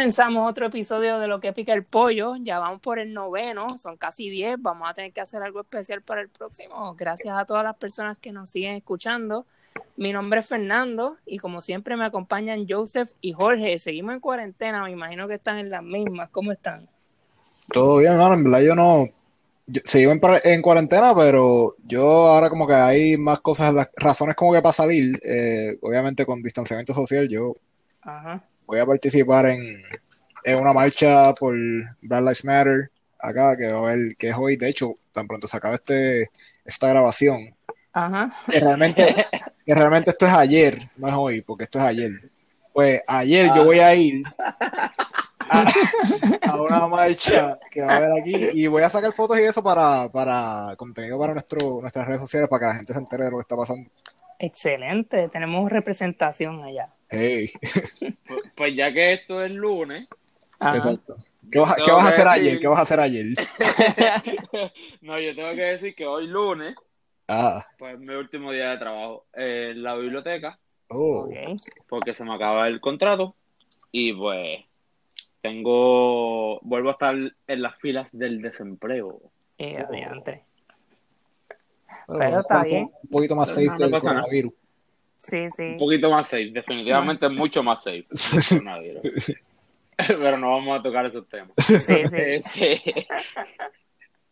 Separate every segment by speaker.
Speaker 1: Comenzamos otro episodio de Lo que pica el pollo. Ya vamos por el noveno, son casi diez. Vamos a tener que hacer algo especial para el próximo. Gracias a todas las personas que nos siguen escuchando. Mi nombre es Fernando y como siempre me acompañan Joseph y Jorge. Seguimos en cuarentena, me imagino que están en las mismas. ¿Cómo están?
Speaker 2: Todo bien, hermano. En verdad yo no... Yo, sigo en, en, cuarentena, pero yo ahora como que hay más cosas, las razones como que para salir. Eh, obviamente con distanciamiento social yo...
Speaker 1: Ajá
Speaker 2: voy a participar en, en, una marcha por Black Lives Matter acá, que, va a ver, que es hoy. De hecho, tan pronto se acaba este, esta grabación.
Speaker 1: Ajá.
Speaker 2: Que realmente, que realmente esto es ayer, no es hoy, porque esto es ayer. Pues ayer yo voy a ir a, a, una marcha que va a haber aquí y voy a sacar fotos y eso para, para contenido para nuestro, nuestras redes sociales para que la gente se entere de lo que está pasando.
Speaker 1: Excelente, tenemos representación allá.
Speaker 2: Hey.
Speaker 3: Pues, pues, ya que esto es lunes.
Speaker 2: ¿Qué vas, ¿qué vas a hacer decir... ayer? ¿Qué vas a hacer ayer?
Speaker 3: no, yo tengo que decir que hoy lunes,
Speaker 2: ah.
Speaker 3: pues mi último día de trabajo en la biblioteca.
Speaker 2: Oh.
Speaker 1: Okay.
Speaker 3: Porque se me acaba el contrato. Y pues tengo. Vuelvo a estar en las filas del desempleo.
Speaker 1: Eh, adelante. Pero está bien.
Speaker 2: Un poquito más safe
Speaker 3: no,
Speaker 2: del
Speaker 3: no nada.
Speaker 2: coronavirus.
Speaker 1: Sí, sí.
Speaker 3: Un poquito más safe, definitivamente es mucho más safe. Pero no vamos a tocar esos temas.
Speaker 1: Sí, sí.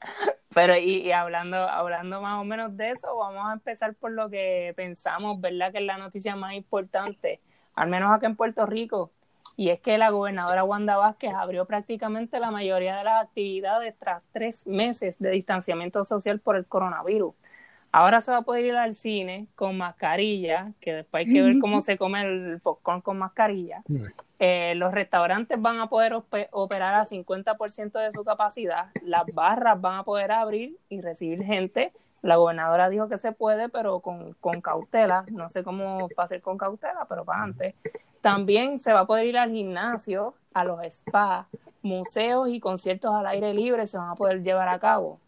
Speaker 3: Este,
Speaker 1: Pero y, y, hablando, hablando más o menos de eso, vamos a empezar por lo que pensamos, ¿verdad? Que es la noticia más importante, al menos acá en Puerto Rico, y es que la gobernadora Wanda Vázquez abrió prácticamente la mayoría de las actividades tras tres meses de distanciamiento social por el coronavirus. Ahora se va a poder ir al cine con mascarilla, que después hay que ver cómo se come el popcorn con mascarilla. Eh, los restaurantes van a poder operar a 50% de su capacidad. Las barras van a poder abrir y recibir gente. La gobernadora dijo que se puede, pero con, con cautela. No sé cómo va a ser con cautela, pero para antes. También se va a poder ir al gimnasio, a los spas, museos y conciertos al aire libre se van a poder llevar a cabo.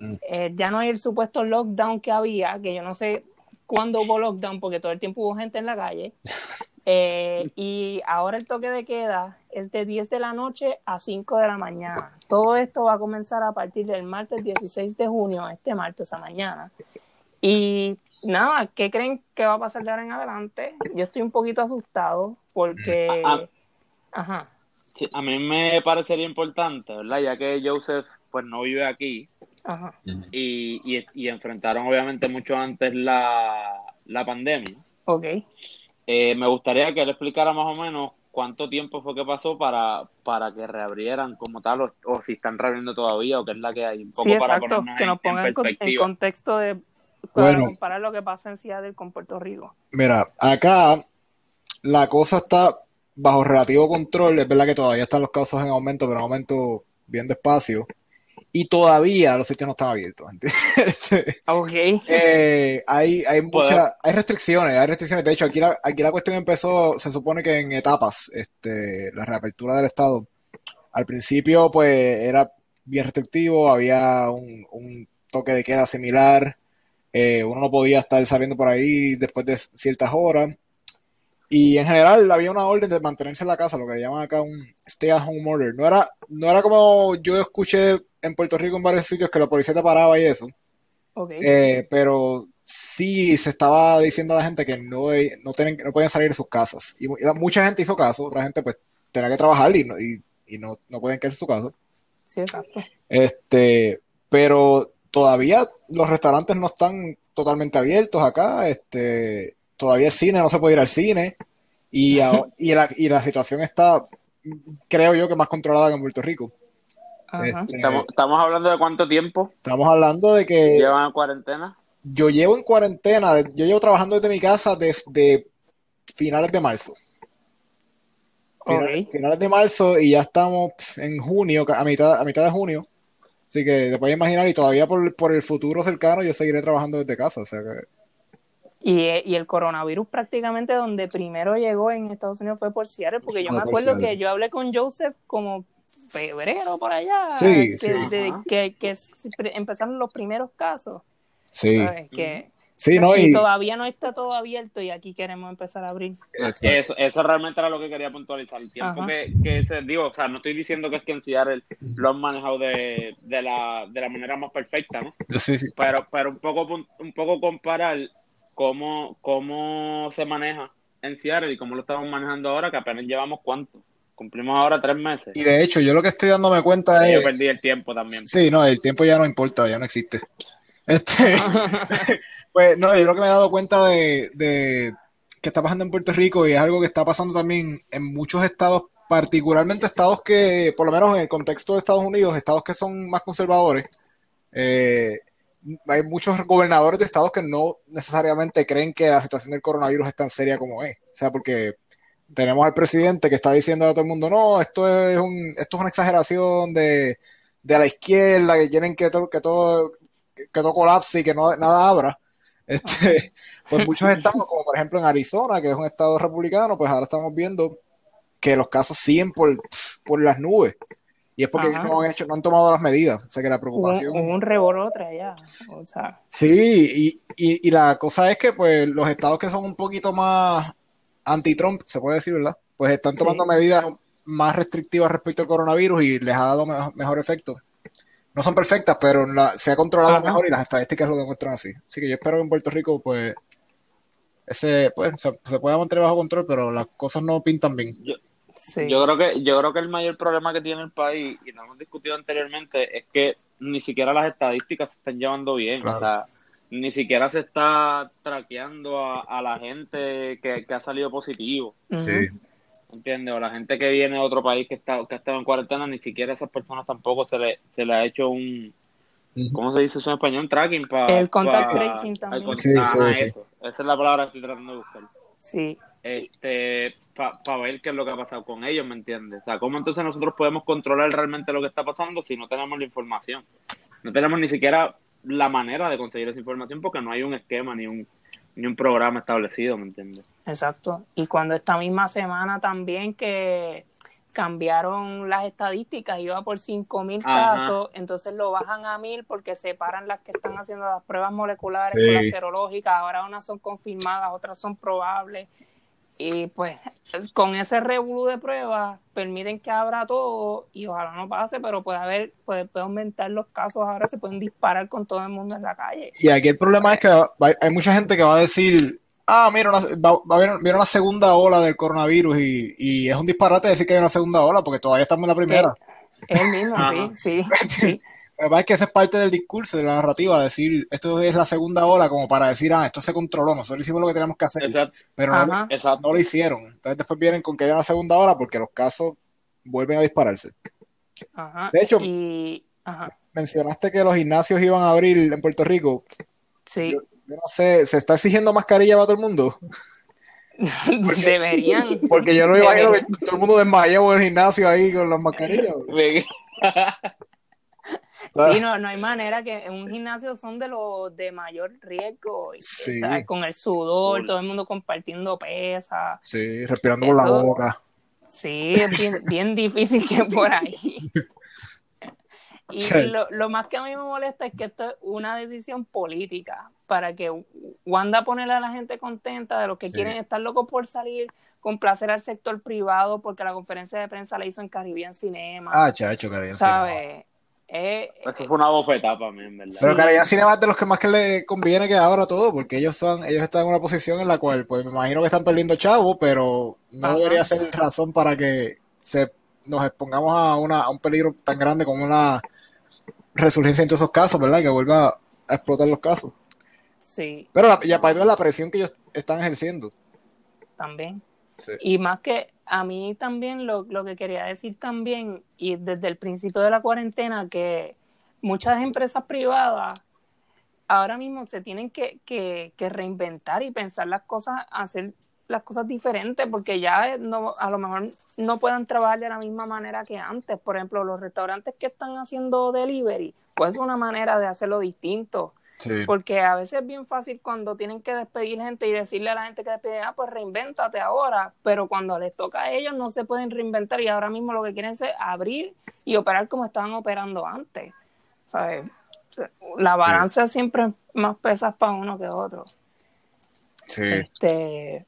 Speaker 1: Eh, ya no hay el supuesto lockdown que había, que yo no sé cuándo hubo lockdown, porque todo el tiempo hubo gente en la calle. Eh, y ahora el toque de queda es de 10 de la noche a 5 de la mañana. Todo esto va a comenzar a partir del martes 16 de junio, este martes a mañana. Y nada, ¿qué creen que va a pasar de ahora en adelante? Yo estoy un poquito asustado porque...
Speaker 3: Ah,
Speaker 1: Ajá.
Speaker 3: sí, a mí me parecería importante, ¿verdad? Ya que Joseph pues no vive aquí
Speaker 1: Ajá.
Speaker 3: y, y, y enfrentaron obviamente mucho antes la, la pandemia.
Speaker 1: Ok.
Speaker 3: Eh, me gustaría que él explicara más o menos cuánto tiempo fue que pasó para, para que reabrieran como tal, o, o si están reabriendo todavía, o qué es la que hay. Un poco
Speaker 1: Sí,
Speaker 3: para
Speaker 1: exacto.
Speaker 3: ponernos
Speaker 1: Que nos pongan
Speaker 3: en
Speaker 1: contexto de para
Speaker 2: Bueno.
Speaker 1: comparar lo que pasa en Seattle con Puerto Rico.
Speaker 2: Mira, acá la cosa está bajo relativo control. Es verdad que todavía están los casos en aumento, pero en aumento bien despacio. Y todavía los sitios no están abiertos.
Speaker 1: Ok.
Speaker 2: Eh, hay, hay muchas, hay restricciones, hay restricciones. De hecho, aquí la, aquí la cuestión empezó, se supone que en etapas, este, la reapertura del Estado. Al principio, pues, era bien restrictivo, había un, un toque de queda similar, eh, uno no podía estar saliendo por ahí después de ciertas horas. Y en general había una orden de mantenerse en la casa, lo que llaman acá un stay at home order. No era, no era como yo escuché en Puerto Rico en varios sitios que la policía te paraba y eso. Eh, pero sí se estaba diciendo a la gente que no, no, tienen, no podían salir de sus casas. Y, mucha gente hizo caso, otra gente pues tenía que trabajar y no, y, y no, no pueden quedarse en su casa.
Speaker 1: Sí, exacto.
Speaker 2: Este, pero todavía los restaurantes no están totalmente abiertos acá. Este, todavía el cine no se puede ir al cine. Y, a- y, la, y la situación está, creo yo, que más controlada que en Puerto Rico. Este,
Speaker 3: Estamos, estamos hablando de cuánto tiempo
Speaker 2: estamos hablando de que
Speaker 3: llevan en cuarentena.
Speaker 2: yo llevo en cuarentena, yo llevo trabajando desde mi casa desde finales de marzo. Finales, de marzo y ya estamos en junio, a mitad, a mitad de junio. Así que te puedes imaginar, y todavía por, por el futuro cercano yo seguiré trabajando desde casa. O sea que,
Speaker 1: Y, y el coronavirus prácticamente donde primero llegó en Estados Unidos fue por Seattle, porque yo
Speaker 2: Fue
Speaker 1: me
Speaker 2: por
Speaker 1: acuerdo que yo hablé con Joseph como febrero por allá,
Speaker 2: Sí,
Speaker 1: que,
Speaker 3: sí.
Speaker 1: de- que, que empezaron los primeros casos.
Speaker 2: sí.
Speaker 1: ¿sabes? Que
Speaker 2: Sí, ¿no?
Speaker 1: Y,
Speaker 2: Y,
Speaker 1: todavía no está todo abierto y aquí queremos empezar a abrir.
Speaker 3: Eso, eso realmente era lo que quería puntualizar. El tiempo
Speaker 1: Ajá.
Speaker 3: que, que se digo, o sea, no estoy diciendo que es que en Seattle lo han manejado de, de, la, de la manera más perfecta, ¿no?
Speaker 2: sí, sí.
Speaker 3: Pero, pero un poco un poco comparar cómo, cómo se maneja en Seattle y cómo lo estamos manejando ahora, que apenas llevamos cuánto. Cumplimos ahora tres meses.
Speaker 2: Y de hecho, yo lo que estoy dándome cuenta
Speaker 3: Sí,
Speaker 2: es.
Speaker 3: yo perdí el tiempo también.
Speaker 2: Sí, no, el tiempo ya no importa, ya no existe. Este, pues no, yo lo que me he dado cuenta de, de que está pasando en Puerto Rico y es algo que está pasando también en muchos estados, particularmente estados que, por lo menos en el contexto de Estados Unidos, estados que son más conservadores, eh, hay muchos gobernadores de estados que no necesariamente creen que la situación del coronavirus es tan seria como es. O sea, porque tenemos al presidente que está diciendo a todo el mundo, no, esto es un, esto es una exageración de, de la izquierda, que quieren que todo, que todo, que todo colapse y que no, nada abra. Este, pues muchos estados, como por ejemplo en Arizona, que es un estado republicano, pues ahora estamos viendo que los casos siguen por, por las nubes. Y es porque
Speaker 1: Ajá.
Speaker 2: ellos no han hecho, no han tomado las medidas. O sea que la
Speaker 1: un,
Speaker 2: preocupación.
Speaker 1: un reborote allá. O sea,
Speaker 2: Sí, y, y, y la cosa es que pues los estados que son un poquito más anti-Trump, se puede decir, ¿verdad? Pues están
Speaker 1: Sí.
Speaker 2: tomando medidas más restrictivas respecto al coronavirus y les ha dado me- mejor efecto. No son perfectas, pero la- se ha controlado
Speaker 1: Ajá.
Speaker 2: mejor y las estadísticas lo demuestran así. Así que yo espero que en Puerto Rico pues ese pues se, se pueda mantener bajo control, pero las cosas no pintan bien.
Speaker 3: Yo,
Speaker 1: sí.
Speaker 3: yo creo que yo creo que el mayor problema que tiene el país y lo hemos discutido anteriormente es que ni siquiera las estadísticas se están llevando bien
Speaker 2: Claro.
Speaker 3: o sea ni siquiera se está traqueando a, a la gente que, que ha salido positivo
Speaker 1: Ujú.
Speaker 3: ¿entiendes? o la gente que viene de otro país que está que ha estado en cuarentena ni siquiera a esas personas tampoco se le se le ha hecho un. ¿cómo se dice eso en español? un tracking para
Speaker 1: El contact tracing también.
Speaker 2: Sí, sí.
Speaker 3: eso esa es la palabra que estoy tratando de buscar
Speaker 1: Sí.
Speaker 3: este para ver qué es lo que ha pasado con ellos, ¿me entiendes? O sea, ¿cómo entonces nosotros podemos controlar realmente lo que está pasando si no tenemos la información? No tenemos ni siquiera la manera de conseguir esa información porque no hay un esquema ni un ni un programa establecido, ¿me entiendes?
Speaker 1: Exacto. Y cuando esta misma semana también que cambiaron las estadísticas, iba por 5.000
Speaker 3: Ajá.
Speaker 1: casos, entonces lo bajan a 1.000 porque separan las que están haciendo las pruebas moleculares
Speaker 2: Sí.
Speaker 1: con las serológicas, ahora unas son confirmadas, otras son probables. Y pues con ese revolú de pruebas permiten que abra todo y ojalá no pase, pero puede haber, puede, puede aumentar los casos ahora, se pueden disparar con todo el mundo en la calle.
Speaker 2: Y aquí el problema es que hay mucha gente que va a decir, ah, mira, una- va, va a haber viene una segunda ola del coronavirus y, y es un disparate decir que hay una segunda ola porque todavía estamos en la primera.
Speaker 1: Es el mismo, sí, sí.
Speaker 2: Lo que pasa es que esa es parte del discurso, de la narrativa, decir, esto es la segunda ola como para decir, ah, esto se controló, nosotros hicimos lo que teníamos que hacer,
Speaker 3: Exacto,
Speaker 2: pero no,
Speaker 3: exacto.
Speaker 2: no lo hicieron. Entonces después vienen con que haya una segunda ola porque los casos vuelven a dispararse.
Speaker 1: Ajá.
Speaker 2: De hecho-
Speaker 1: y, ajá,
Speaker 2: Mencionaste que los gimnasios iban a abrir en Puerto Rico.
Speaker 1: sí,
Speaker 2: Yo no sé, ¿se está exigiendo mascarilla para todo el mundo?
Speaker 1: deberían.
Speaker 2: Porque yo no imagino que todo el mundo desmayado en el gimnasio ahí con las mascarillas.
Speaker 1: Sí, no, no hay manera que en un gimnasio son de los de mayor riesgo, y,
Speaker 2: Sí.
Speaker 1: ¿sabes? con el sudor, todo el mundo compartiendo pesas.
Speaker 2: Sí, respirando por la
Speaker 1: Eso-
Speaker 2: boca.
Speaker 1: Sí, es bien, bien difícil que por ahí. Y,
Speaker 2: Sí.
Speaker 1: lo, lo más que a mí me molesta es que esto es una decisión política para que Wanda ponerle a la gente contenta de los que
Speaker 2: Sí.
Speaker 1: quieren estar locos por salir, complacer al sector privado porque la conferencia de prensa la hizo en Caribbean Cinema,
Speaker 2: Ah, chacho, Caribbean Cinema.
Speaker 1: Eh,
Speaker 3: Eso fue una bofetada para mí, en verdad.
Speaker 2: Pero. Caribbean Cinema es de los que más que le conviene que abra todo, porque ellos son, ellos están en una posición en la cual, pues me imagino que están perdiendo chavo, pero no
Speaker 1: Ajá.
Speaker 2: debería ser razón para que se nos expongamos a una, a un peligro tan grande como una resurgencia en todos esos casos, ¿verdad? Que vuelva a explotar los casos.
Speaker 1: sí,
Speaker 2: Pero la, y aparte de la presión que ellos están ejerciendo.
Speaker 1: también. Y más que a mí también lo, lo que quería decir también, y desde el principio de la cuarentena, que muchas empresas privadas ahora mismo se tienen que, que, que reinventar y pensar las cosas, hacer las cosas diferentes, porque ya no, a lo mejor no puedan trabajar de la misma manera que antes. Por ejemplo, los restaurantes que están haciendo delivery, pues es una manera de hacerlo distinto.
Speaker 2: Sí.
Speaker 1: Porque a veces es bien fácil cuando tienen que despedir gente y decirle a la gente que despide, ah, pues reinvéntate ahora, pero cuando les toca a ellos no se pueden reinventar y ahora mismo lo que quieren es abrir y operar como estaban operando antes. ¿sabes? la balanza siempre es más pesas para uno que otro.
Speaker 2: Sí.
Speaker 1: Este,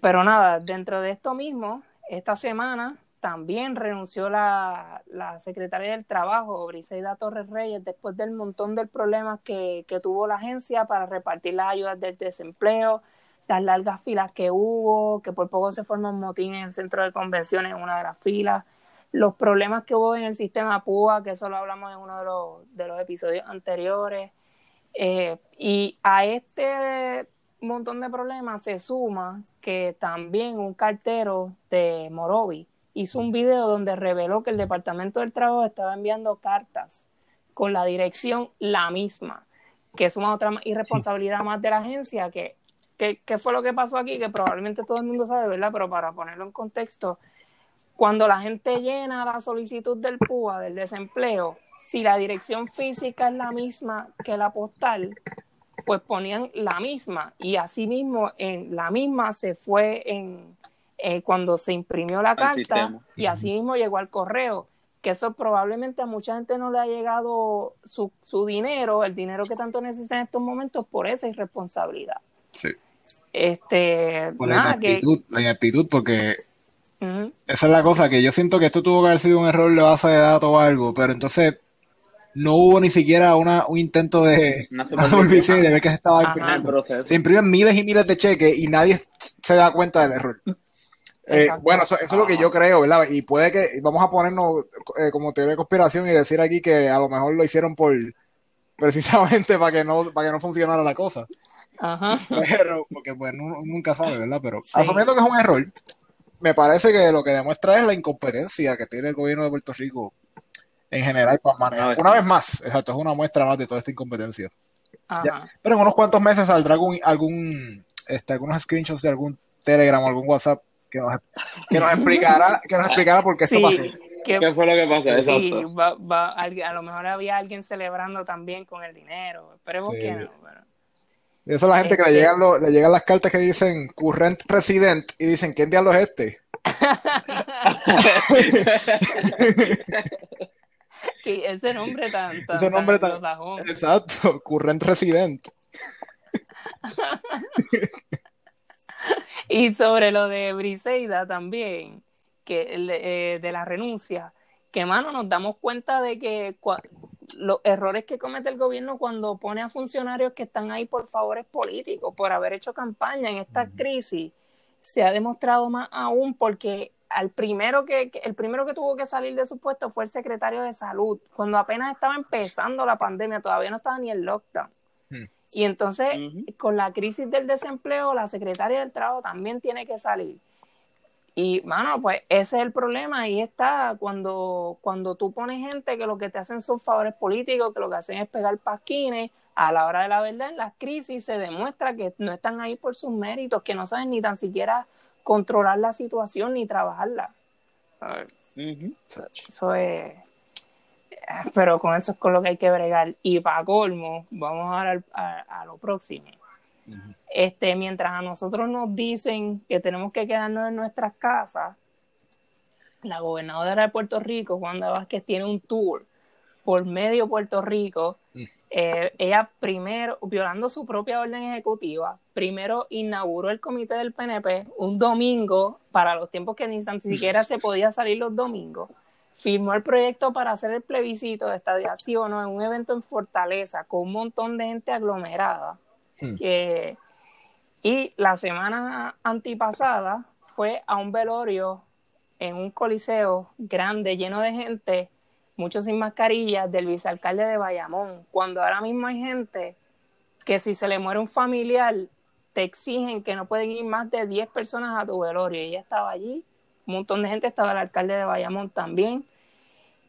Speaker 1: pero nada, dentro de esto mismo, esta semana también renunció la, la secretaria del Trabajo, Briseida Torres Reyes, después del montón de problemas que, que tuvo la agencia para repartir las ayudas del desempleo, las largas filas que hubo, que por poco se forma un motín en el centro de convenciones en una de las filas, los problemas que hubo en el sistema PUA, que eso lo hablamos en uno de los, de los episodios anteriores. Eh, y a este montón de problemas se suma que también un cartero de Morovi hizo un video donde reveló que el Departamento del Trabajo estaba enviando cartas con la dirección la misma, que es una otra irresponsabilidad más de la agencia que ¿Qué, fue lo que pasó aquí? Que probablemente todo el mundo sabe, ¿verdad? Pero para ponerlo en contexto, cuando la gente llena la solicitud del PUA, del desempleo, si la dirección física es la misma que la postal, pues ponían la misma. Y así mismo, en la misma se fue en eh, cuando se imprimió la carta y así mismo llegó al correo. Que eso probablemente a mucha gente no le ha llegado su, su dinero, el dinero que tanto necesita en estos momentos por esa irresponsabilidad.
Speaker 2: Sí.
Speaker 1: Este,
Speaker 2: la, inactitud, la inactitud, porque esa es la cosa, que yo siento que esto tuvo que haber sido un error de base de datos o algo, pero entonces no hubo ni siquiera una, un intento de una supervisión de ver que se estaba imprimiendo. Se imprimen miles y miles de cheques y nadie se da cuenta del error. Eh, bueno, eso, es lo que yo creo, ¿verdad? Y puede que, vamos a ponernos eh, como teoría de conspiración y decir aquí que a lo mejor lo hicieron por precisamente para que no, para que no funcionara la cosa.
Speaker 1: Ajá.
Speaker 2: Pero, porque pues nunca sabe, ¿verdad? Pero sí. asumiendo que es un error, me parece que lo que demuestra es la incompetencia que tiene el gobierno de Puerto Rico en general para manejar. Una vez más, exacto, es una muestra más de toda esta incompetencia. Pero en unos cuantos meses saldrá algún, algún este, algunos screenshots de algún Telegram o algún WhatsApp que nos, que nos explicara, que nos explicara por qué
Speaker 3: sí,
Speaker 2: esto pasó.
Speaker 3: ¿Qué fue lo que pasó?
Speaker 1: Sí, va, va, a, lo mejor había alguien celebrando también con el dinero. Esperemos que no. Pero...
Speaker 2: Y eso es la gente que le este llegan, lo, le llegan las cartas que dicen current resident y dicen, ¿quién diablo es este?
Speaker 1: ese nombre tan, tan,
Speaker 2: ese nombre tan, Exacto, current resident.
Speaker 1: y sobre lo de Briseida también, que eh, de la renuncia, que mano nos damos cuenta de que los errores que comete el gobierno cuando pone a funcionarios que están ahí por favores políticos, por haber hecho campaña en esta crisis, se ha demostrado más aún porque al primero que, el primero que tuvo que salir de su puesto fue el secretario de salud, cuando apenas estaba empezando la pandemia, todavía no estaba ni el lockdown. Y entonces, con la crisis del desempleo, la secretaria del trabajo también tiene que salir. Y, mano, pues ese es el problema. Ahí está cuando, cuando tú pones gente que lo que te hacen son favores políticos, que lo que hacen es pegar pasquines, a la hora de la verdad, en las crisis se demuestra que no están ahí por sus méritos, que no saben ni tan siquiera controlar la situación ni trabajarla. Eso es. Pero con eso es con lo que hay que bregar. Y para colmo, vamos a, a, a lo próximo este, mientras a nosotros nos dicen que tenemos que quedarnos en nuestras casas, la gobernadora de Puerto Rico, Juanda Vázquez, tiene un tour por medio Puerto Rico. Eh, ella primero, violando su propia orden ejecutiva, primero inauguró el comité del PNP un domingo, para los tiempos que ni tan siquiera se podía salir los domingos. Firmó el proyecto para hacer el plebiscito de estadiación en un evento en Fortaleza con un montón de gente aglomerada. Hmm. y la semana antipasada fue a un velorio en un coliseo grande, lleno de gente, muchos sin mascarillas, del vicealcalde de Bayamón, cuando ahora mismo hay gente que si se le muere un familiar, te exigen que no pueden ir más de 10 personas a tu velorio. Ella estaba allí, un montón de gente, estaba el alcalde de Bayamón también.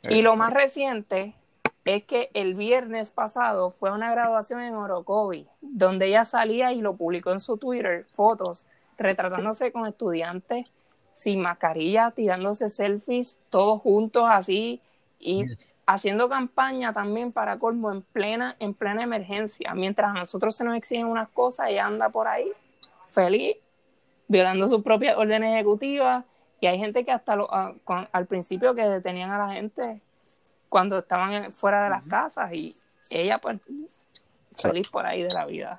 Speaker 1: Y lo más reciente es que el viernes pasado fue una graduación en Orocovi, donde ella salía y lo publicó en su Twitter, fotos, retratándose con estudiantes sin mascarilla, tirándose selfies, todos juntos así, y haciendo campaña también para colmo en plena, en plena emergencia. Mientras a nosotros se nos exigen unas cosas, ella anda por ahí, feliz, violando sus propias órdenes ejecutivas, y hay gente que hasta al principio que detenían a la gente cuando estaban fuera de las casas y ella pues feliz por ahí de la vida.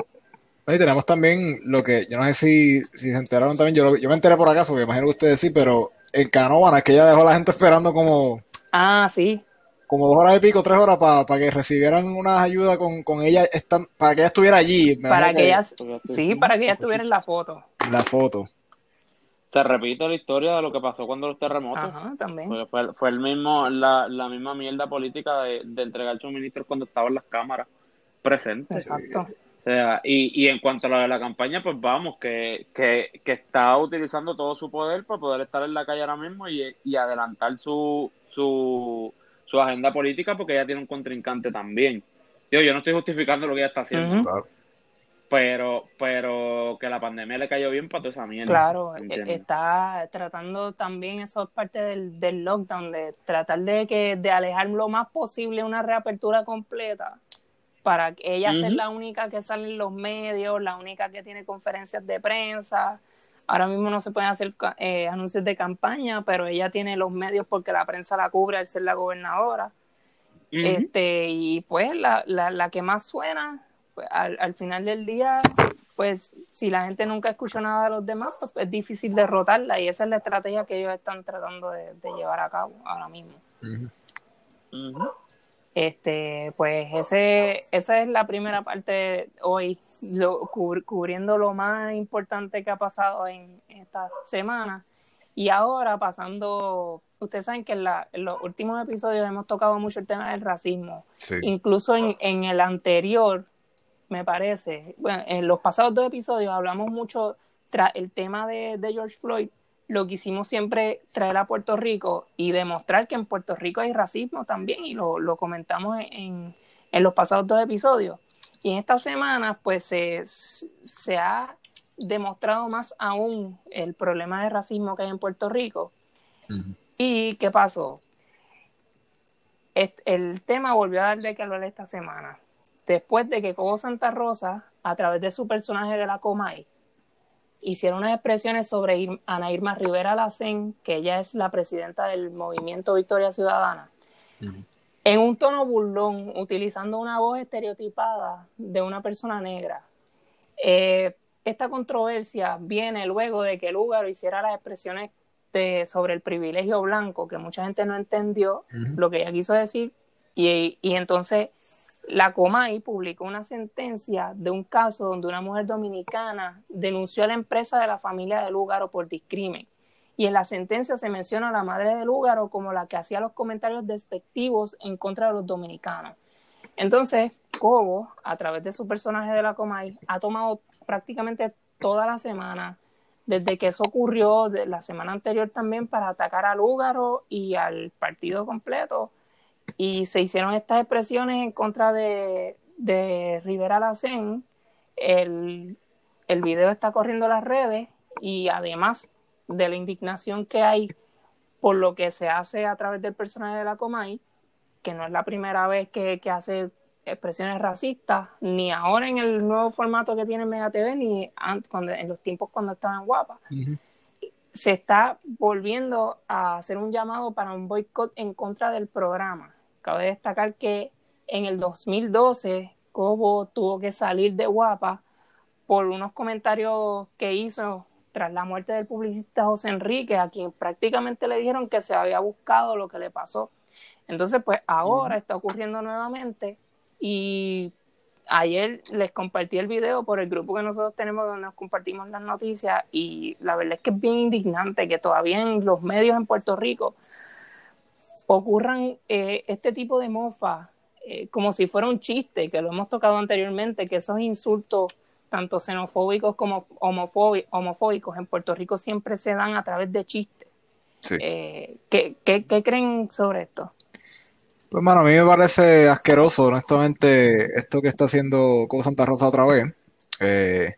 Speaker 2: Y tenemos también lo que, yo no sé si, si se enteraron también, yo, yo me enteré por acaso, que imagino que ustedes sí, pero en Canóvana, que ella dejó a la gente esperando como...
Speaker 1: Ah, sí.
Speaker 2: Como dos horas y pico, tres horas para que recibieran unas ayudas con, con ella, están, para que ella estuviera allí.
Speaker 1: Para que, ella, sí, para que ella estuviera en la foto.
Speaker 2: La foto.
Speaker 3: Se repite la historia de lo que pasó cuando los terremotos.
Speaker 1: Ajá, también.
Speaker 3: Fue, fue, el mismo, la, la misma mierda política de, de entregar suministros cuando estaban las cámaras presentes.
Speaker 1: Exacto.
Speaker 3: O sea, y, y en cuanto a lo de la campaña, pues vamos, que, que, que está utilizando todo su poder para poder estar en la calle ahora mismo y, y adelantar su, su, su agenda política porque ella tiene un contrincante también. Yo, yo no estoy justificando lo que ella está haciendo. Pero, pero que la pandemia le cayó bien para toda esa mierda.
Speaker 1: Claro, e, está tratando también, eso es parte del, del lockdown, de tratar de que de alejar lo más posible una reapertura completa para que ella sea la única que sale en los medios, la única que tiene conferencias de prensa. Ahora mismo no se pueden hacer eh, anuncios de campaña, pero ella tiene los medios porque la prensa la cubre al ser la gobernadora. este Y pues la, la, la que más suena, pues, al, al, final del día, pues si la gente nunca escuchó nada de los demás, pues es difícil derrotarla y esa es la estrategia que ellos están tratando de, de llevar a cabo ahora mismo. Este, pues ese, esa es la primera parte de hoy, lo, cubriendo lo más importante que ha pasado en esta semana. Y ahora pasando, ustedes saben que en, la, en los últimos episodios hemos tocado mucho el tema del racismo.
Speaker 2: Sí.
Speaker 1: Incluso en, en, el anterior, me parece, bueno, en los pasados dos episodios hablamos mucho tras el tema de, de George Floyd, lo que hicimos siempre traer a Puerto Rico y demostrar que en Puerto Rico hay racismo también y lo, lo comentamos en, en, los pasados dos episodios. Y en estas semanas pues se, se ha demostrado más aún el problema de racismo que hay en Puerto Rico. Uh -huh. ¿Y qué pasó? El tema volvió a dar de que hablar esta semana. Después de que Cobo Santa Rosa, a través de su personaje de la Comay, hicieron unas expresiones sobre Ana Irma Rivera Lacén, que ella es la presidenta del movimiento Victoria Ciudadana, uh -huh. en un tono burlón, utilizando una voz estereotipada de una persona negra. Eh, esta controversia viene luego de que Lugaro hiciera las expresiones de, sobre el privilegio blanco, que mucha gente no entendió uh -huh. lo que ella quiso decir, y, y entonces la Comay publicó una sentencia de un caso donde una mujer dominicana denunció a la empresa de la familia de Lúgaro por discrimen. Y en la sentencia se menciona a la madre de Lúgaro como la que hacía los comentarios despectivos en contra de los dominicanos. Entonces, Cobo, a través de su personaje de la Comay, ha tomado prácticamente toda la semana, desde que eso ocurrió, de la semana anterior también, para atacar a Lúgaro y al partido completo y se hicieron estas expresiones en contra de, de Rivera Lacén. El, el video está corriendo las redes y además de la indignación que hay por lo que se hace a través del personaje de la Comay, que no es la primera vez que, que hace expresiones racistas, ni ahora en el nuevo formato que tiene Mega TV, ni antes, cuando, en los tiempos cuando estaban guapas. Uh -huh se está volviendo a hacer un llamado para un boicot en contra del programa. Cabe destacar que en el 2012 Cobo tuvo que salir de Guapa por unos comentarios que hizo tras la muerte del publicista José Enrique, a quien prácticamente le dijeron que se había buscado lo que le pasó. Entonces, pues ahora está ocurriendo nuevamente y ayer les compartí el video por el grupo que nosotros tenemos donde nos compartimos las noticias y la verdad es que es bien indignante que todavía en los medios en Puerto Rico ocurran eh, este tipo de mofa eh, como si fuera un chiste, que lo hemos tocado anteriormente, que esos insultos tanto xenofóbicos como homofóbicos en Puerto Rico siempre se dan a través de chistes.
Speaker 2: Sí.
Speaker 1: Eh, ¿qué, qué, ¿Qué creen sobre esto?
Speaker 2: Pues, mano, a mí me parece asqueroso, honestamente, esto que está haciendo Cobo Santa Rosa otra vez. Eh,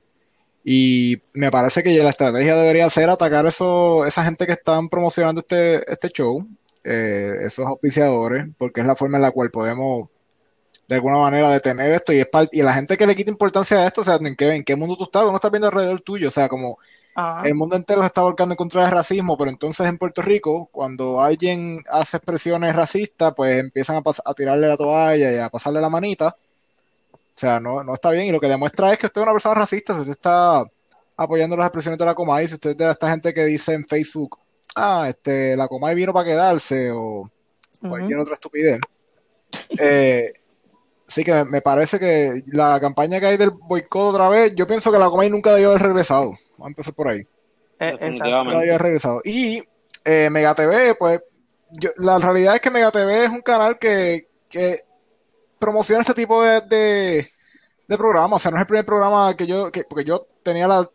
Speaker 2: y me parece que la estrategia debería ser atacar eso, esa gente que están promocionando este, este show, eh, esos auspiciadores, porque es la forma en la cual podemos de alguna manera detener esto y es y la gente que le quita importancia a esto, o sea, ¿en qué, en qué mundo tú estás? ¿Cómo estás viendo alrededor tuyo? O sea, como
Speaker 1: Ajá.
Speaker 2: El mundo entero se está volcando en contra del racismo, pero entonces en Puerto Rico, cuando alguien hace expresiones racistas, pues empiezan a, a tirarle la toalla y a pasarle la manita. O sea, no, no está bien. Y lo que demuestra es que usted es una persona racista. Si usted está apoyando las expresiones de la Comay, si usted es de esta gente que dice en Facebook, ah, este, la Comay vino para quedarse, o cualquier otra estupidez. Eh, sí que me, me parece que la campaña que hay del boicot otra vez, yo pienso que la Comay nunca debió haber regresado. Vamos a empezar por ahí.
Speaker 1: Eh,
Speaker 3: Definitivamente.
Speaker 1: exacto.
Speaker 2: No había regresado. Y eh, Mega TV, pues, yo- la realidad es que Mega TV es un canal que, que promociona este tipo de, de, de programas. O sea, no es el primer programa que yo, que, porque yo tenía la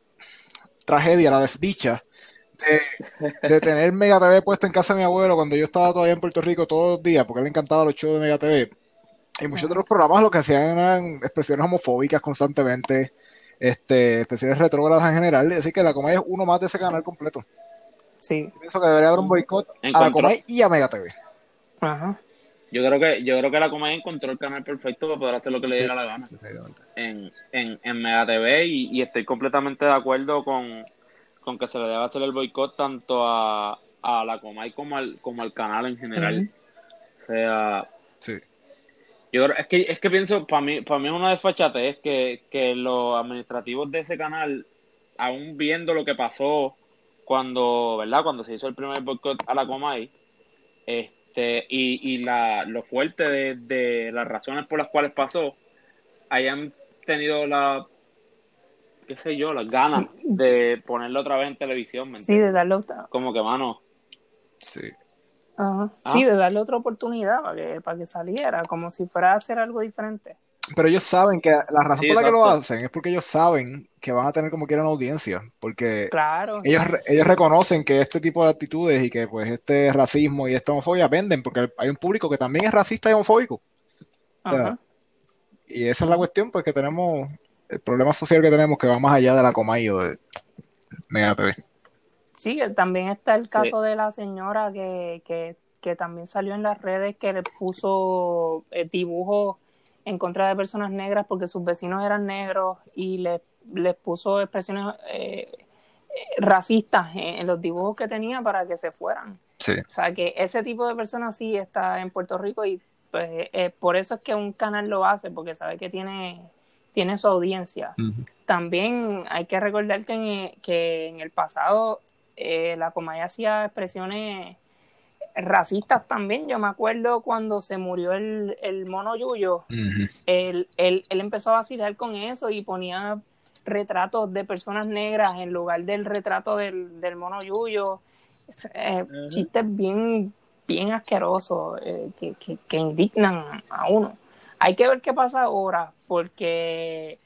Speaker 2: tragedia, la desdicha de, de tener Mega TV puesto en casa de mi abuelo cuando yo estaba todavía en Puerto Rico todos los días, porque a él le encantaban los shows de Mega TV. Y muchos de los programas lo que hacían eran expresiones homofóbicas constantemente, este, expresiones retrógradas en general. Así que la comedia es uno más de ese canal completo.
Speaker 1: Sí.
Speaker 2: Pienso que debería haber un boicot a la Comay y a Mega TV.
Speaker 1: Ajá.
Speaker 3: Yo creo que yo creo que la Comay encontró el canal perfecto para poder hacer lo que le
Speaker 2: Sí.
Speaker 3: diera la gana en, en, en Mega TV y, y estoy completamente de acuerdo con, con que se le debe hacer el boicot tanto a, a la Comay como al, como al canal en general. O sea,
Speaker 2: Sí.
Speaker 3: yo creo, es que es que pienso, para mí, para mí es una desfachatez que, que los administrativos de ese canal, aún viendo lo que pasó cuando, ¿verdad? Cuando se hizo el primer boicot a la Comay, este, y, y la, lo fuerte de, de las razones por las cuales pasó, hayan tenido la, qué sé yo, las ganas de ponerlo otra vez en televisión, ¿me
Speaker 1: Sí, de darle otra,
Speaker 3: Como que, mano,
Speaker 2: Sí.
Speaker 1: ajá.
Speaker 3: Ah.
Speaker 1: Sí, de darle otra oportunidad para que, para que saliera, como si fuera a hacer algo diferente.
Speaker 2: Pero ellos saben que la razón
Speaker 3: Sí,
Speaker 2: por la que lo hacen es porque ellos saben que van a tener como quiera una audiencia. Porque
Speaker 1: Claro.
Speaker 2: ellos, ellos reconocen que este tipo de actitudes y que pues este racismo y esta homofobia venden porque hay un público que también es racista y homofóbico.
Speaker 1: Ajá.
Speaker 2: Y esa es la cuestión, pues que tenemos el problema social que tenemos que va más allá de la Comay o de Mega TV.
Speaker 1: Sí, también está el caso de la señora que, que, que también salió en las redes que le puso eh, dibujos en contra de personas negras porque sus vecinos eran negros y le- les puso expresiones eh, eh, racistas en, en los dibujos que tenía para que se fueran.
Speaker 2: Sí.
Speaker 1: O sea, que ese tipo de personas sí está en Puerto Rico y pues eh, por eso es que un canal lo hace, porque sabe que tiene, tiene su audiencia. También hay que recordar que en, que en el pasado eh, la Comay hacía expresiones racistas también. Yo me acuerdo cuando se murió el, el mono Yuyo, él, él, él empezó a vacilar con eso y ponía retratos de personas negras en lugar del retrato del, del mono Yuyo. Eh. Chistes bien, bien asquerosos eh, que, que, que indignan a uno. Hay que ver qué pasa ahora, porque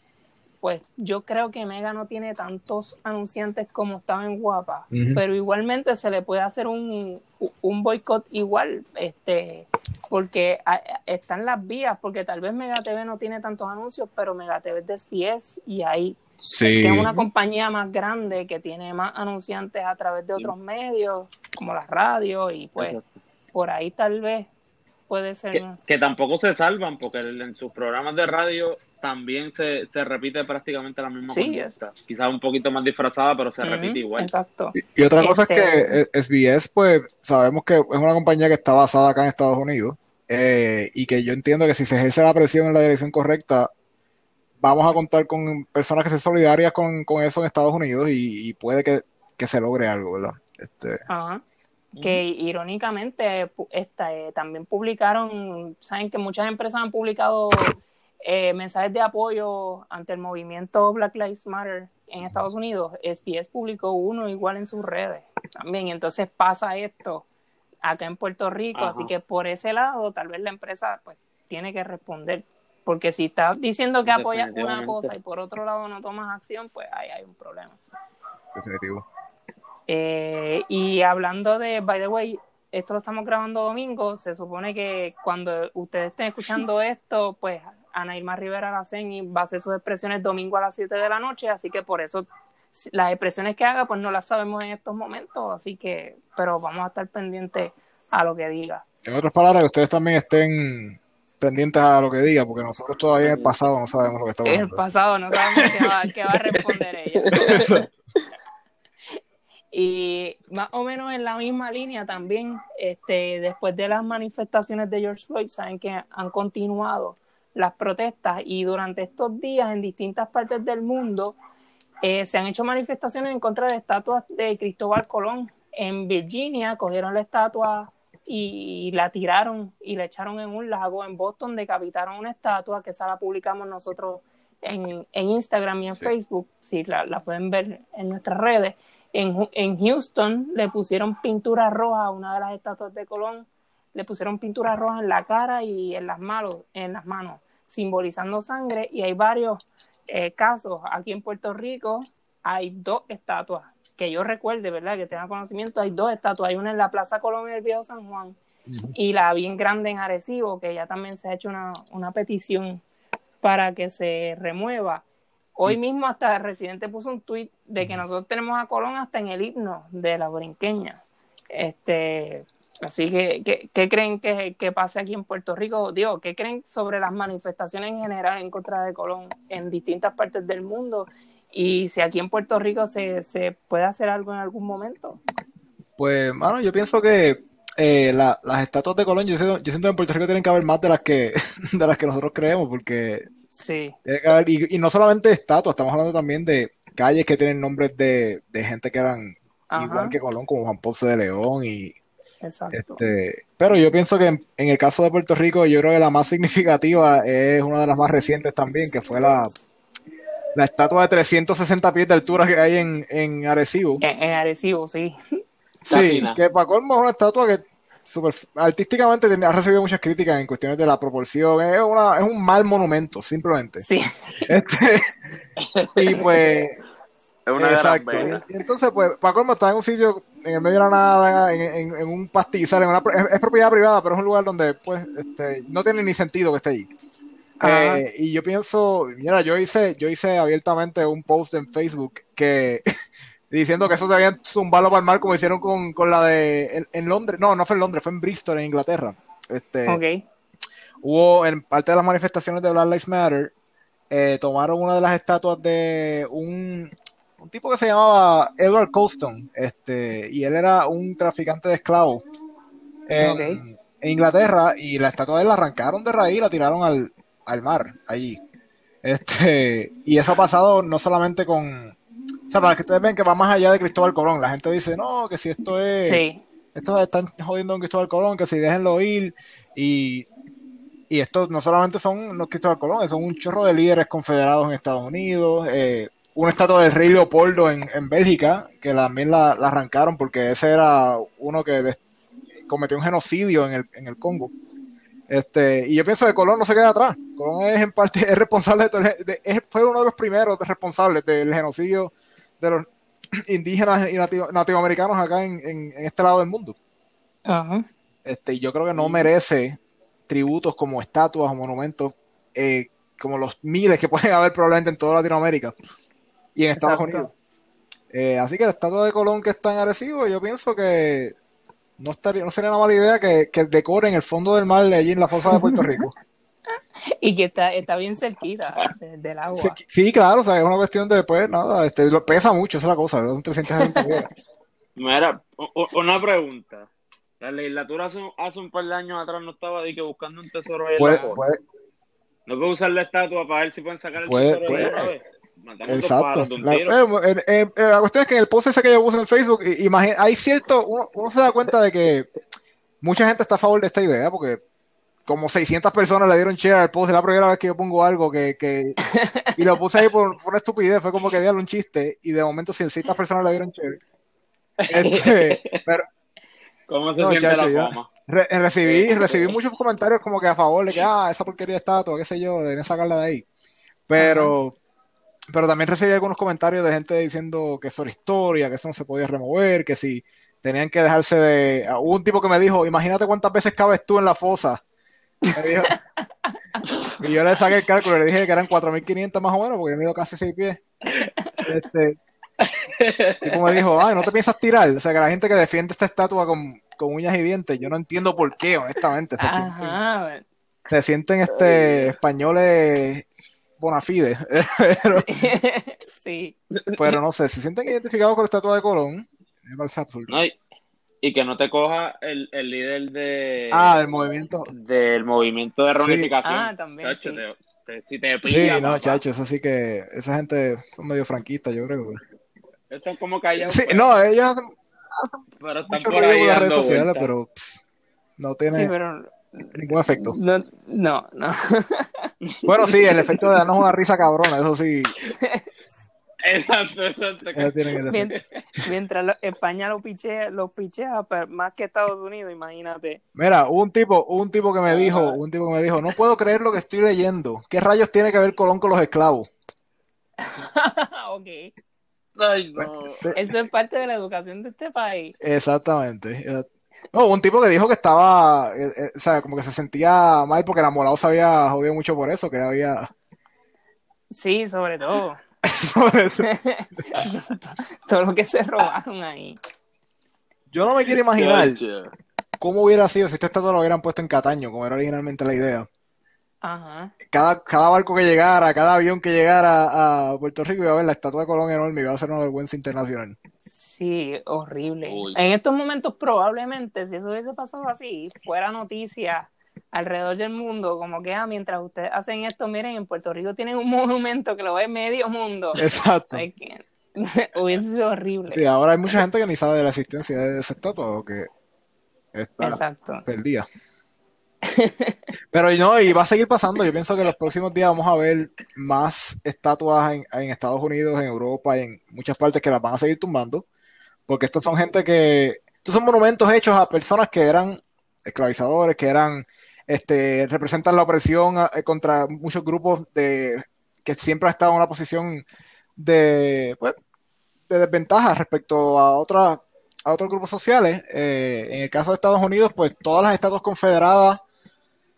Speaker 1: pues yo creo que Mega no tiene tantos anunciantes como estaba en Guapa, pero igualmente se le puede hacer un, un boicot igual, este, porque a- están las vías, porque tal vez Mega TV no tiene tantos anuncios, pero Mega TV es de SBS y ahí
Speaker 2: Sí.
Speaker 1: es una compañía más grande que tiene más anunciantes a través de otros medios, como las radios, y pues
Speaker 3: Exacto.
Speaker 1: por ahí tal vez puede ser.
Speaker 3: que, que tampoco se salvan porque en sus programas de radio también se, se repite prácticamente la misma
Speaker 1: Sí,
Speaker 3: conducta. Quizás un poquito más disfrazada, pero se repite igual.
Speaker 1: Exacto.
Speaker 2: Y otra cosa
Speaker 1: Este-
Speaker 2: es que eh, SBS, pues sabemos que es una compañía que está basada acá en Estados Unidos eh, y que yo entiendo que si se ejerce la presión en la dirección correcta, vamos a contar con personas que sean solidarias con, con eso en Estados Unidos y, y puede que, que se logre algo, ¿verdad? Este,
Speaker 1: Ajá. Que irónicamente esta, eh, también publicaron, saben que muchas empresas han publicado eh, mensajes de apoyo ante el movimiento Black Lives Matter en Estados Unidos. SBS publicó uno igual en sus redes también. Entonces pasa esto acá en Puerto Rico,
Speaker 3: Ajá.
Speaker 1: así que por ese lado tal vez la empresa pues tiene que responder. Porque si estás diciendo que apoyas una cosa y por otro lado no tomas acción, pues ahí hay un problema.
Speaker 2: definitivo.
Speaker 1: Eh, y hablando de, by the way, esto lo estamos grabando domingo, se supone que cuando ustedes estén escuchando esto, pues Ana Irma Rivera Laceni va a hacer sus expresiones domingo a las 7 de la noche, así que por eso las expresiones que haga, pues no las sabemos en estos momentos, así que, pero vamos a estar pendientes a lo que diga.
Speaker 2: En otras palabras, que ustedes también estén pendientes a lo que diga, porque nosotros todavía en el pasado no sabemos lo que está
Speaker 1: En el
Speaker 2: pasando.
Speaker 1: pasado no sabemos qué va, qué va a responder ella. Y más o menos en la misma línea también, este, después de las manifestaciones de George Floyd, saben que han continuado las protestas y durante estos días en distintas partes del mundo eh, se han hecho manifestaciones en contra de estatuas de Cristóbal Colón. En Virginia cogieron la estatua y la tiraron y la echaron en un lago. En Boston decapitaron una estatua que esa la publicamos nosotros en, en Instagram y en Facebook, si la, la, pueden ver en nuestras redes. En, en, Houston le pusieron pintura roja a una de las estatuas de Colón, le pusieron pintura roja en la cara y en las manos, en las manos simbolizando sangre, y hay varios eh, casos. Aquí en Puerto Rico, hay dos estatuas que yo recuerde, ¿verdad? Que tenga conocimiento, hay dos estatuas, hay una en la Plaza Colón en el Viejo San Juan y la bien grande en Arecibo, que ya también se ha hecho una, una petición para que se remueva. Hoy mismo hasta el residente puso un tuit de que nosotros tenemos a Colón hasta en el himno de la brinqueña. Este, así que, ¿qué, creen que, que, pase aquí en Puerto Rico? Digo, ¿qué creen sobre las manifestaciones en general en contra de Colón en distintas partes del mundo? Y si aquí en Puerto Rico se, se puede hacer algo en algún momento.
Speaker 2: Pues, mano, yo pienso que eh, la, las estatuas de Colón, yo siento, yo siento que en Puerto Rico tienen que haber más de las que, de las que nosotros creemos, porque
Speaker 1: Sí.
Speaker 2: y, y, no solamente estatuas, estamos hablando también de calles que tienen nombres de, de gente que eran Ajá. igual que Colón, como Juan Ponce de León y
Speaker 1: Exacto.
Speaker 2: Este, pero yo pienso que en, en, el caso de Puerto Rico, yo creo que la más significativa es una de las más recientes también, que fue la, la estatua de 360 pies de altura que hay en, en Arecibo.
Speaker 1: En, en Arecibo, sí.
Speaker 2: Sí, que para colmo es una estatua que super, artísticamente ha recibido muchas críticas en cuestiones de la proporción. Es, una, es un mal monumento, simplemente.
Speaker 1: Sí.
Speaker 2: Este, y pues.
Speaker 3: Es una
Speaker 2: exacto. Y, entonces, pues, para colmo está en un sitio en el medio de la nada, en, en, en un pastizal, en una, es, es, propiedad privada, pero es un lugar donde, pues, este, no tiene ni sentido que esté allí. Eh, y yo pienso, mira, yo hice, yo hice abiertamente un post en Facebook que diciendo que eso se habían zumbado para el mar como hicieron con, con la de en, en, Londres, no, no fue en Londres, fue en Bristol, en Inglaterra. Este,
Speaker 1: okay.
Speaker 2: Hubo en parte de las manifestaciones de Black Lives Matter, eh, tomaron una de las estatuas de un, un, tipo que se llamaba Edward Colston, este, y él era un traficante de esclavos en, okay. en Inglaterra, y la estatua de él la arrancaron de raíz y la tiraron al, al mar, allí. Este, y eso ha pasado no solamente con, o sea, para que ustedes vean que va más allá de Cristóbal Colón. La gente dice, no, que si esto es.
Speaker 1: Sí.
Speaker 2: Esto están jodiendo con Cristóbal Colón, que si déjenlo ir. Y, y esto no solamente son no Cristóbal Colón, son un chorro de líderes confederados en Estados Unidos. Eh, una estatua del rey Leopoldo en, en Bélgica, que también la, la, arrancaron porque ese era uno que cometió un genocidio en el, en el Congo. Este, y yo pienso que Colón no se queda atrás. Colón es en parte es responsable de, todo, de, fue uno de los primeros responsables del genocidio de los indígenas y nativo, nativoamericanos acá en, en, en, este lado del mundo.
Speaker 1: Uh -huh.
Speaker 2: este, y yo creo que no merece tributos como estatuas o monumentos eh, como los miles que pueden haber probablemente en toda Latinoamérica y en Estados
Speaker 1: Exacto.
Speaker 2: Unidos. Eh, así que la estatua de Colón que está en Arecibo, yo pienso que no, estaría, no sería una mala idea que, que decoren el fondo del mar allí en la fosa de Puerto Rico.
Speaker 1: y que está, está bien cerquita de, del agua.
Speaker 2: Sí, sí, claro, o sea, es una cuestión de, pues, nada, este, pesa mucho, esa es la cosa, son 300
Speaker 3: Mira, una pregunta. La legislatura hace, hace, un par de años atrás no estaba de que buscando un tesoro ahí
Speaker 2: puede,
Speaker 3: en la
Speaker 2: puede,
Speaker 3: No puedo usar la estatua para ver si pueden sacar el
Speaker 2: puede,
Speaker 3: tesoro
Speaker 2: puede.
Speaker 3: de vez.
Speaker 2: Exacto. La, eh, eh, la, cuestión es que en el post ese que yo puse en Facebook, imagine, hay cierto, uno, uno se da cuenta de que mucha gente está a favor de esta idea, porque como 600 personas le dieron share al post, es la primera vez que yo pongo algo que, que y lo puse ahí por, por, una estupidez, fue como que dieron un chiste y de momento 600 personas le dieron share. Este, pero,
Speaker 3: ¿Cómo se no, siente chacho, la fama?
Speaker 2: Re recibí, recibí muchos comentarios como que a favor de que, ah, esa porquería de estatua, qué sé yo, deben sacarla de ahí. Pero, uh -huh. pero también recibí algunos comentarios de gente diciendo que eso era historia, que eso no se podía remover, que si tenían que dejarse de... Hubo un tipo que me dijo, imagínate cuántas veces cabes tú en la fosa Dijo, y yo le saqué el cálculo y le dije que eran 4.500 más o menos, porque me dio casi 6 pies. Este, tipo me dijo, ay, no te piensas tirar. O sea, que la gente que defiende esta estatua con, con uñas y dientes, yo no entiendo por qué, honestamente.
Speaker 1: Ajá.
Speaker 2: Se sienten este, españoles bona fide. pero,
Speaker 1: sí.
Speaker 2: pero no sé, se sienten identificados con la estatua de Colón. Me parece absurdo.
Speaker 3: No, y, que no te coja el, el líder de,
Speaker 2: Ah, del movimiento.
Speaker 3: del movimiento de reunificación.
Speaker 1: Ah, también,
Speaker 3: Chacho,
Speaker 1: sí.
Speaker 3: te- te- si te
Speaker 2: Sí,
Speaker 3: pilla,
Speaker 2: no,
Speaker 3: papá.
Speaker 2: chacho, eso sí que. Esa gente son medio franquistas, yo creo.
Speaker 3: Están como callados,
Speaker 2: Sí,
Speaker 3: pero-
Speaker 2: no, ellos hacen
Speaker 3: pero están
Speaker 2: mucho
Speaker 3: por ahí
Speaker 2: las redes sociales, pero pff, no
Speaker 1: Sí,
Speaker 2: tiene
Speaker 1: pero
Speaker 2: ningún efecto.
Speaker 1: no, no, no.
Speaker 2: Bueno, sí, el efecto de darnos una risa cabrona, eso sí,
Speaker 3: Exacto, exacto.
Speaker 1: Mientras lo- España lo pichea, lo pichea pero más que Estados Unidos, imagínate.
Speaker 2: Mira, hubo un tipo, un tipo que me dijo, hubo un tipo que me dijo, no puedo creer lo que estoy leyendo. ¿Qué rayos tiene que ver Colón con los esclavos?
Speaker 1: ok.
Speaker 3: Ay, no.
Speaker 1: Eso es parte de la educación de este país.
Speaker 2: Exactamente. No, hubo un tipo que dijo que estaba, eh, eh, o sea, como que se sentía mal porque la morado se había jodido mucho por eso, que había
Speaker 1: Sí, sobre todo. todo lo que se robaron ahí.
Speaker 2: Yo no me quiero imaginar cómo hubiera sido si esta estatua lo hubieran puesto en Cataño, como era originalmente la idea.
Speaker 1: Ajá.
Speaker 2: Cada, cada barco que llegara, cada avión que llegara a Puerto Rico iba a ver la estatua de Colón enorme y iba a ser una vergüenza internacional.
Speaker 1: Sí, horrible.
Speaker 3: Uy.
Speaker 1: En estos momentos probablemente, si eso hubiese pasado así, fuera noticia alrededor del mundo, como que ah, mientras ustedes hacen esto, miren, en Puerto Rico tienen un monumento que lo ve medio mundo.
Speaker 2: Exacto.
Speaker 1: Ay, que- hubiese sido horrible.
Speaker 2: Sí, ahora hay mucha gente que ni sabe de la existencia de esa estatua o que está
Speaker 1: Exacto.
Speaker 2: perdida. Pero no, y va a seguir pasando. Yo pienso que los próximos días vamos a ver más estatuas en, en Estados Unidos, en Europa y en muchas partes que las van a seguir tumbando. Porque estos son gente que. Estos son monumentos hechos a personas que eran esclavizadores, que eran. Este, representan la opresión a- eh, contra muchos grupos de que siempre han estado en una posición de, pues, de desventaja respecto a otras a otros grupos sociales. Eh, en el caso de Estados Unidos, pues todas las estatuas confederadas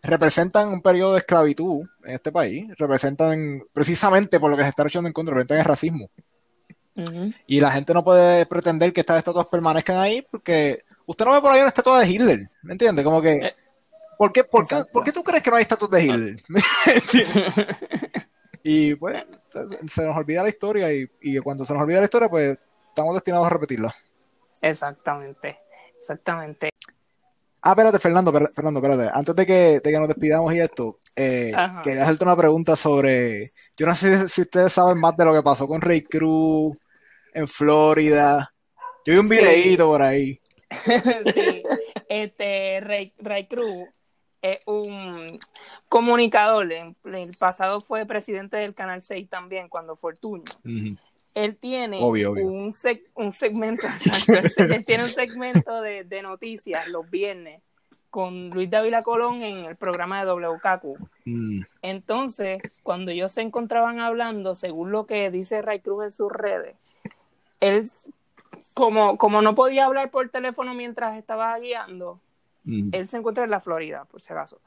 Speaker 2: representan un periodo de esclavitud en este país, representan precisamente por lo que se está luchando en contra, representan el racismo. Y la gente no puede pretender que estas estatuas permanezcan ahí porque usted no ve por ahí una estatua de Hitler, ¿me entiende? Como que,
Speaker 1: Eh,
Speaker 2: ¿por qué, por, qué,
Speaker 1: exacto.
Speaker 2: por qué tú crees que no hay estatuas de Hitler? y pues se nos olvida la historia y, y cuando se nos olvida la historia, pues estamos destinados a repetirla.
Speaker 1: Exactamente. Exactamente.
Speaker 2: Ah, espérate, Fernando, per- Fernando, espérate. Antes de que, de que nos despidamos y esto, eh, quería hacerte una pregunta sobre. Yo no sé si ustedes saben más de lo que pasó con Ray Cruz en Florida. Yo vi un
Speaker 1: Sí.
Speaker 2: videíto por ahí.
Speaker 1: sí, este Ray, Ray Cruz es un comunicador. En el pasado fue presidente del Canal 6 también, cuando fue Fortunio. Él tiene
Speaker 2: Obvio, obvio.
Speaker 1: Un, seg- un segmento, él, él tiene un segmento de, de noticias los viernes con Luis Dávila Colón en el programa de WKQ.
Speaker 2: Mm,
Speaker 1: Entonces, cuando ellos se encontraban hablando, según lo que dice Ray Cruz en sus redes, él, como, como no podía hablar por teléfono mientras estaba guiando,
Speaker 2: mm.
Speaker 1: él se encuentra en la Florida, por si acaso.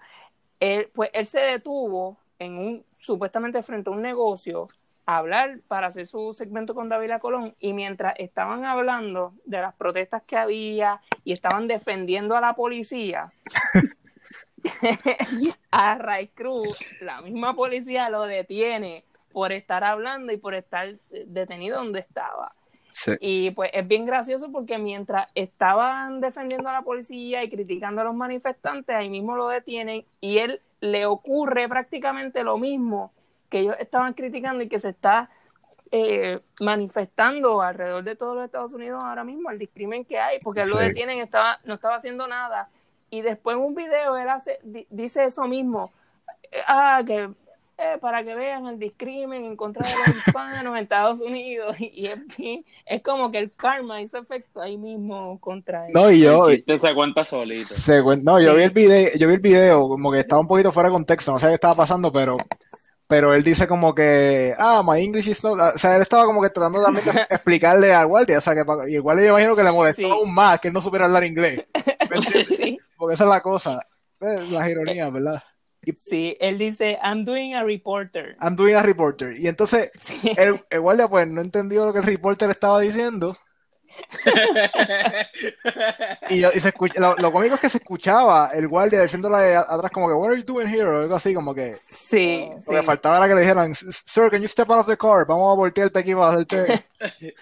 Speaker 1: Él, pues él se detuvo en un, supuestamente frente a un negocio, a hablar para hacer su segmento con David Colón, y mientras estaban hablando de las protestas que había y estaban defendiendo a la policía, a Ray Cruz, la misma policía lo detiene por estar hablando y por estar detenido donde estaba.
Speaker 2: Sí.
Speaker 1: Y pues es bien gracioso porque mientras estaban defendiendo a la policía y criticando a los manifestantes, ahí mismo lo detienen y él le ocurre prácticamente lo mismo que ellos estaban criticando y que se está eh, manifestando alrededor de todos los Estados Unidos ahora mismo, el discrimen que hay, porque él lo detienen, estaba, no estaba haciendo nada. Y después en un video él hace, di- dice eso mismo, ah, que eh, para que vean el discrimen en contra de los hispanos en Estados Unidos. Y, es, como que el karma hizo efecto ahí mismo contra él.
Speaker 2: No, y yo.
Speaker 3: Se cuenta solito.
Speaker 2: se cuen- no, yo vi el video, yo vi el video, como que estaba un poquito fuera de contexto, no sé qué estaba pasando, pero, pero él dice como que, ah, my English is not, o sea, él estaba como que tratando también de explicarle al guardia, o sea, que guardia yo imagino que le molestó
Speaker 1: Sí.
Speaker 2: aún más que él no supiera hablar inglés, ¿me entiendes?
Speaker 1: sí,
Speaker 2: Porque esa es la cosa, eh, las ironías, ¿verdad?
Speaker 1: Sí, él dice, I'm doing a reporter.
Speaker 2: I'm doing a reporter. Y entonces
Speaker 1: Sí.
Speaker 2: el, el guardia pues no entendió lo que el reporter estaba diciendo. Y, se escucha, lo, lo cómico es que se escuchaba el guardia diciéndole atrás como que, what are you doing here? O algo así, como que
Speaker 1: Sí,
Speaker 2: lo que
Speaker 1: sí.
Speaker 2: faltaba era que le dijeran, sir, can you step out of the car? Vamos a voltearte aquí para hacerte...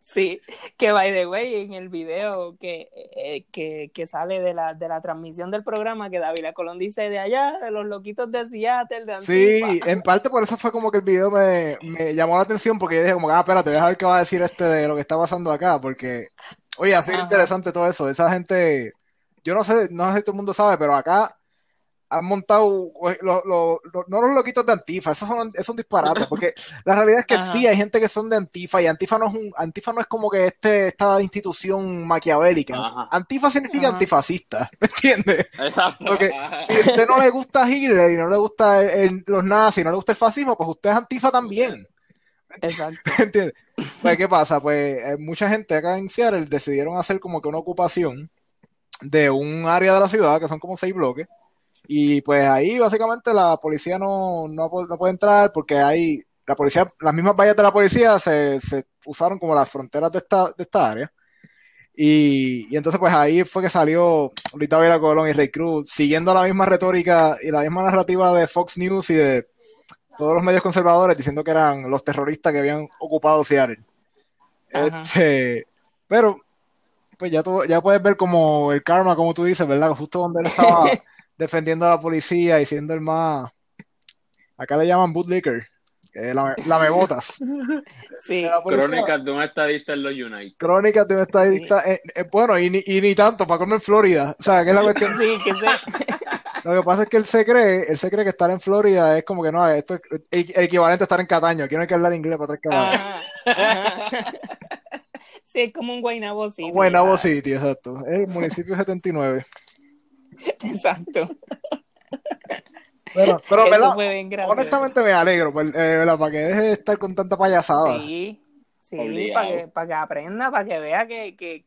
Speaker 1: Sí, que by the way, en el video que, eh, que, que, sale de la, de la transmisión del programa, que David Colón dice de allá, de los loquitos de Seattle, de Antifa.
Speaker 2: Sí, en parte por eso fue como que el video me, me llamó la atención, porque yo dije como, ah, espérate, deja ver qué va a decir este de lo que está pasando acá, porque, oye, ha sido interesante todo eso, esa gente, yo no sé, no sé si todo el mundo sabe, pero acá han montado lo, no los loquitos de Antifa, esos son, esos disparates, porque la realidad es que sí hay gente que son de Antifa y Antifa no es un, Antifa no es como que este, esta institución maquiavélica. Antifa significa antifascista, ¿me entiendes? Exacto. Porque si a usted no le gusta Hitler y no le gusta los nazis, no le gusta el fascismo, pues usted es Antifa también.
Speaker 1: Exacto.
Speaker 2: ¿Entiendes? Pues, ¿qué pasa? Pues eh, mucha gente acá en Seattle decidieron hacer como que una ocupación de un área de la ciudad, que son como seis bloques, y pues ahí básicamente la policía no, no, puede entrar porque hay, la policía, las mismas vallas de la policía se, se usaron como las fronteras de esta, de esta área. Y, y, entonces pues ahí fue que salió Rita Vera Colón y Ray Cruz, siguiendo la misma retórica y la misma narrativa de Fox News y de todos los medios conservadores diciendo que eran los terroristas que habían ocupado Seattle. Este, pero pues ya, tú, ya puedes ver como el karma, como tú dices, ¿verdad? Justo donde él estaba defendiendo a la policía y siendo el más. Acá le llaman bootlicker. la, la me botas.
Speaker 1: Sí.
Speaker 3: Crónicas de un estadista en los United.
Speaker 2: Crónicas de un estadista. Eh, eh, bueno, y ni, y ni tanto, para comer en Florida. O sea, que es la cuestión.
Speaker 1: Sí, que sé.
Speaker 2: Lo que pasa es que él se cree, él se cree que estar en Florida es como que no, esto es equivalente a estar en Cataño. Aquí no hay que hablar inglés para
Speaker 1: tres Sí, es como un Guaynabo City.
Speaker 2: Guaynabo City, exacto. Es el municipio 79.
Speaker 1: Exacto.
Speaker 2: Pero, pero honestamente me alegro, pues, eh, para que deje de estar con tanta payasada.
Speaker 1: Sí, sí, para que, para que aprenda, para que vea que, que,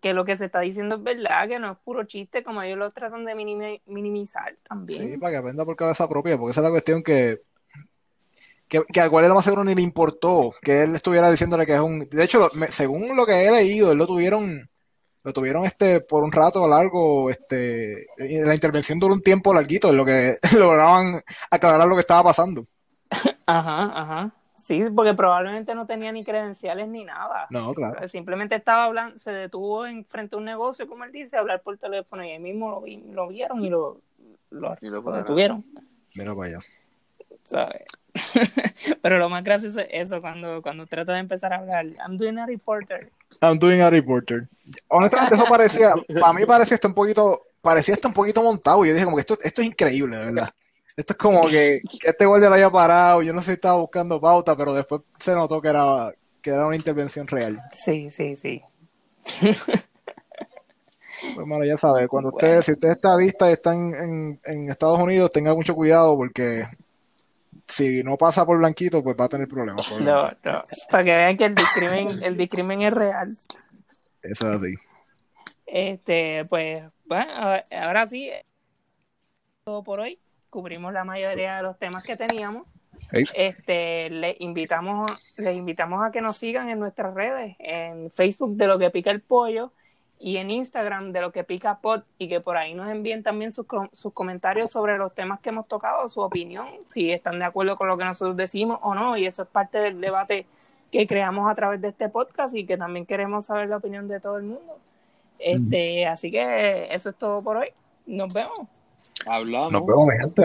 Speaker 1: que, lo que se está diciendo es verdad, que no es puro chiste, como ellos lo tratan de minimizar también.
Speaker 2: Sí, para que aprenda por cabeza propia, porque esa es la cuestión que, que, que al cual él más seguro ni le importó que él estuviera diciéndole que es un... De hecho, según lo que he leído, él lo tuvieron lo tuvieron este por un rato largo, este, la intervención duró un tiempo larguito, en lo que lograban aclarar lo que estaba pasando.
Speaker 1: Ajá, ajá. Sí, porque probablemente no tenía ni credenciales ni nada.
Speaker 2: No, claro.
Speaker 1: Simplemente estaba hablando, se detuvo en frente a un negocio, como él dice, a hablar por teléfono y ahí mismo lo, lo vieron y lo, lo, detuvieron.
Speaker 2: Mira para allá.
Speaker 1: ¿Sabes? Pero lo más gracioso es eso, cuando, cuando trata de empezar a hablar. I'm doing a reporter.
Speaker 2: I'm doing a reporter. Honestamente, eso parecía, para mí parecía esto un poquito, parecía esto un poquito montado. Y yo dije, como que esto, esto es increíble, de verdad. Esto es como que, este guardia lo haya parado. Yo no sé si estaba buscando pauta, pero después se notó que era, que era una intervención real.
Speaker 1: Sí, sí, sí.
Speaker 2: Pues bueno, ya sabes, cuando usted, si usted está vista y está en, en Estados Unidos, tenga mucho cuidado porque si no pasa por blanquito, pues va a tener problemas.
Speaker 1: No, no. Para que vean que el discrimen, el discrimen es real.
Speaker 2: Eso es así.
Speaker 1: Este, pues, bueno, ahora sí, todo por hoy. Cubrimos la mayoría de los temas que teníamos. Este, le invitamos, le invitamos a que nos sigan en nuestras redes, en Facebook de lo que pica el pollo, y en Instagram de lo que pica pod y que por ahí nos envíen también sus, sus comentarios sobre los temas que hemos tocado, su opinión, si están de acuerdo con lo que nosotros decimos o no, y eso es parte del debate que creamos a través de este podcast y que también queremos saber la opinión de todo el mundo. Este, así que eso es todo por hoy. Nos vemos.
Speaker 3: Hablamos.
Speaker 2: Nos vemos, gente.